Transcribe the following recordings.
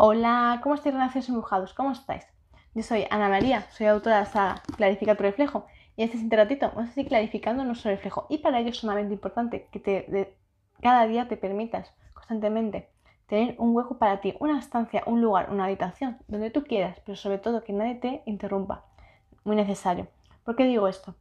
Hola, ¿cómo estáis, Renacidos Embujados? ¿Cómo estáis? Yo soy Ana María, soy autora de la saga Clarifica tu reflejo y este siguiente ratito vamos a seguir clarificando nuestro reflejo y para ello es sumamente importante que te, cada día te permitas constantemente tener un hueco para ti, una estancia, un lugar, una habitación, donde tú quieras, pero sobre todo que nadie te interrumpa. Muy necesario. ¿Por qué digo esto?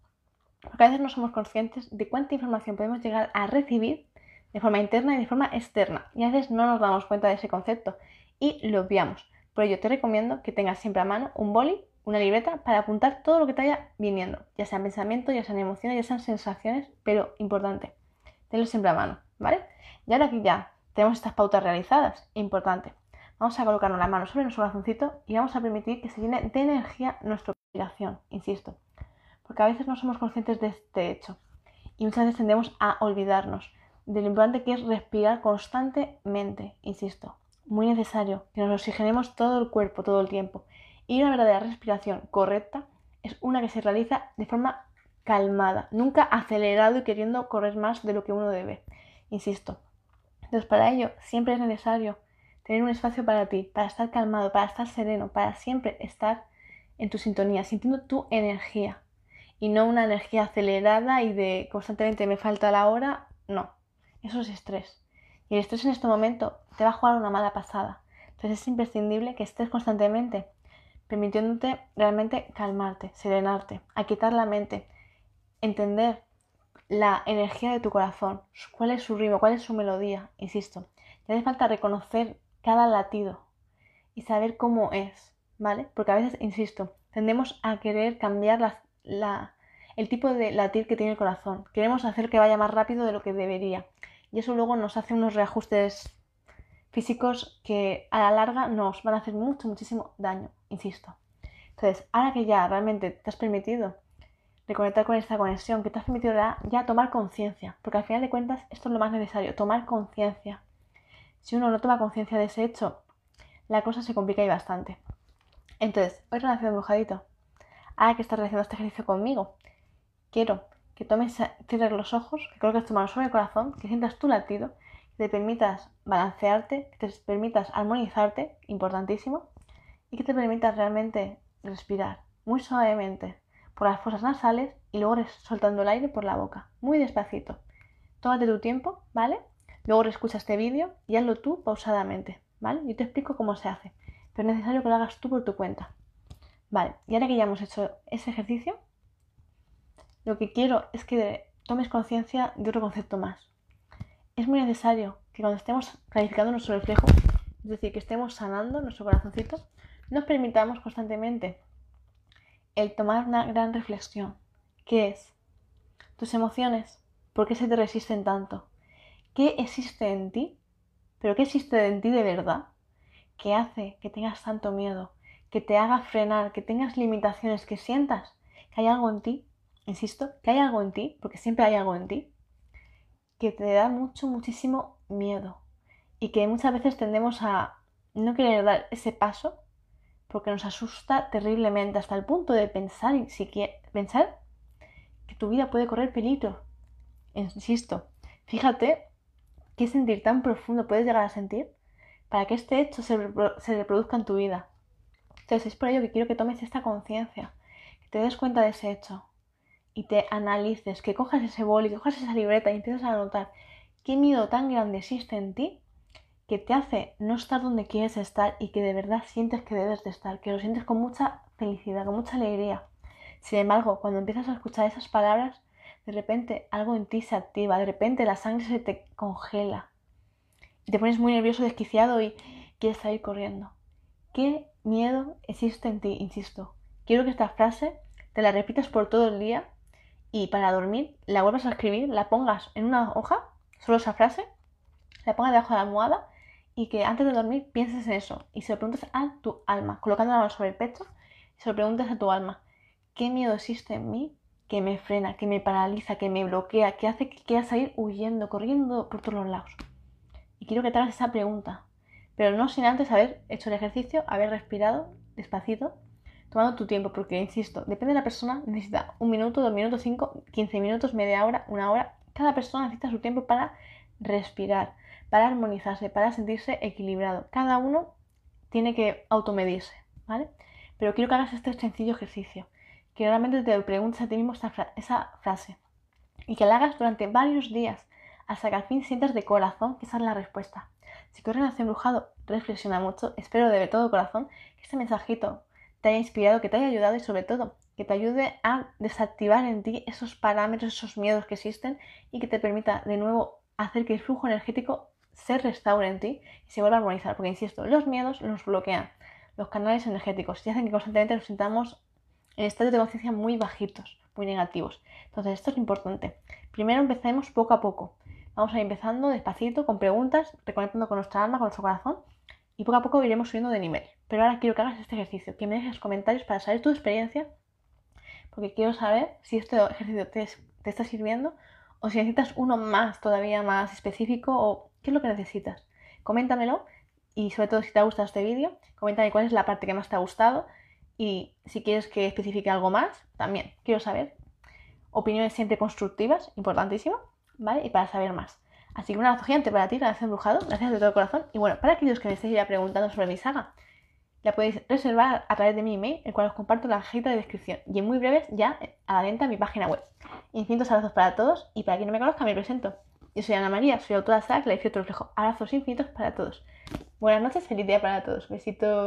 Porque a veces no somos conscientes de cuánta información podemos llegar a recibir de forma interna y de forma externa. Y a veces no nos damos cuenta de ese concepto y lo obviamos. Por ello te recomiendo que tengas siempre a mano un boli, una libreta para apuntar todo lo que te vaya viniendo, ya sean pensamientos, ya sean emociones, ya sean sensaciones, pero importante, tenlo siempre a mano, ¿vale? Y ahora que ya tenemos estas pautas realizadas, importante, vamos a colocarnos la mano sobre nuestro corazoncito y vamos a permitir que se llene de energía nuestra respiración, insisto, porque a veces no somos conscientes de este hecho y muchas veces tendemos a olvidarnos de lo importante que es respirar constantemente, insisto. Muy necesario que nos oxigenemos todo el cuerpo todo el tiempo. Y una verdadera respiración correcta es una que se realiza de forma calmada, nunca acelerado y queriendo correr más de lo que uno debe. Insisto. Entonces, para ello siempre es necesario tener un espacio para ti, para estar calmado, para estar sereno, para siempre estar en tu sintonía, sintiendo tu energía y no una energía acelerada y de constantemente me falta la hora, no. Eso es estrés. Y el estrés en este momento te va a jugar una mala pasada. Entonces es imprescindible que estés constantemente permitiéndote realmente calmarte, serenarte, quitar la mente, entender la energía de tu corazón, cuál es su ritmo, cuál es su melodía, insisto. Te hace falta reconocer cada latido y saber cómo es, ¿vale? Porque a veces, insisto, tendemos a querer cambiar la, el tipo de latir que tiene el corazón. Queremos hacer que vaya más rápido de lo que debería y eso luego nos hace unos reajustes físicos que a la larga nos van a hacer mucho, muchísimo daño, insisto. Entonces, ahora que ya realmente te has permitido reconectar con esta conexión, que te has permitido ya, tomar conciencia, porque al final de cuentas esto es lo más necesario, tomar conciencia. Si uno no toma conciencia de ese hecho, la cosa se complica y bastante. Entonces, hoy relación brujadito. Ahora que estás haciendo este ejercicio conmigo, quiero que tomes, cierres los ojos, que coloques tu mano sobre el corazón, que sientas tu latido, que te permitas balancearte, que te permitas armonizarte, importantísimo, y que te permitas realmente respirar muy suavemente por las fosas nasales y luego soltando el aire por la boca, muy despacito. Tómate tu tiempo, ¿vale? Luego reescucha este vídeo y hazlo tú pausadamente, ¿vale? Yo te explico cómo se hace, pero es necesario que lo hagas tú por tu cuenta. Vale, y ahora que ya hemos hecho ese ejercicio, lo que quiero es que tomes conciencia de otro concepto más. Es muy necesario que cuando estemos clarificando nuestro reflejo, es decir, que estemos sanando nuestro corazoncito, nos permitamos constantemente el tomar una gran reflexión, que es tus emociones, ¿por qué se te resisten tanto? ¿Qué existe en ti? ¿Pero qué existe en ti de verdad? que hace que tengas tanto miedo? Que te haga frenar, que tengas limitaciones, que sientas que hay algo en ti insisto, que hay algo en ti, porque siempre hay algo en ti, que te da mucho, muchísimo miedo. Y que muchas veces tendemos a no querer dar ese paso porque nos asusta terriblemente hasta el punto de pensar, pensar que tu vida puede correr peligro. Insisto, fíjate qué sentir tan profundo puedes llegar a sentir para que este hecho se, se reproduzca en tu vida. Entonces es por ello que quiero que tomes esta conciencia, que te des cuenta de ese hecho, y te analices, que cojas ese boli, que cojas esa libreta y empiezas a anotar qué miedo tan grande existe en ti que te hace no estar donde quieres estar y que de verdad sientes que debes de estar, que lo sientes con mucha felicidad, con mucha alegría. Sin embargo, cuando empiezas a escuchar esas palabras, de repente algo en ti se activa, de repente la sangre se te congela y te pones muy nervioso, desquiciado y quieres salir corriendo. ¿Qué miedo existe en ti? Insisto. Quiero que esta frase te la repitas por todo el día y para dormir la vuelvas a escribir, la pongas en una hoja, solo esa frase, la pongas debajo de la almohada y que antes de dormir pienses en eso y se lo preguntes a tu alma, colocando la mano sobre el pecho y se lo preguntes a tu alma, ¿qué miedo existe en mí que me frena, que me paraliza, que me bloquea, que hace que quieras salir huyendo, corriendo por todos los lados? Y quiero que te hagas esa pregunta, pero no sin antes haber hecho el ejercicio, haber respirado despacito tomando tu tiempo, porque insisto, depende de la persona, necesita un minuto, dos minutos, cinco, quince minutos, media hora, una hora. Cada persona necesita su tiempo para respirar, para armonizarse, para sentirse equilibrado. Cada uno tiene que automedirse, ¿vale? Pero quiero que hagas este sencillo ejercicio, que realmente te preguntes a ti mismo esa frase y que la hagas durante varios días hasta que al fin sientas de corazón que esa es la respuesta. Si corres hacia embrujado, reflexiona mucho. Espero de todo corazón que este mensajito te haya inspirado, que te haya ayudado y sobre todo que te ayude a desactivar en ti esos parámetros, esos miedos que existen y que te permita de nuevo hacer que el flujo energético se restaure en ti y se vuelva a armonizar. Porque, insisto, los miedos nos bloquean los canales energéticos y hacen que constantemente nos sintamos en estados de conciencia muy bajitos, muy negativos. Entonces, esto es importante. Primero empecemos poco a poco. Vamos a ir empezando despacito, con preguntas, reconectando con nuestra alma, con nuestro corazón, y poco a poco iremos subiendo de nivel. Pero ahora quiero que hagas este ejercicio, que me dejes comentarios para saber tu experiencia, porque quiero saber si este ejercicio te, está sirviendo o si necesitas uno más, todavía más específico, o qué es lo que necesitas. Coméntamelo y sobre todo si te ha gustado este vídeo, coméntame cuál es la parte que más te ha gustado y si quieres que especifique algo más, también quiero saber. Opiniones siempre constructivas, importantísimo. ¿vale? Y para saber más. Así que un abrazo gigante para ti, gracias embrujado, gracias de todo corazón. Y bueno, para aquellos que me estéis ya preguntando sobre mi saga, la podéis reservar a través de mi email, el cual os comparto en la cajita de descripción. Y en muy breves ya a la venta en mi página web. Infinitos abrazos para todos y para quien no me conozca me presento. Yo soy Ana María, soy autora de que la otro reflejo. Abrazos infinitos para todos. Buenas noches, feliz día para todos. Besitos.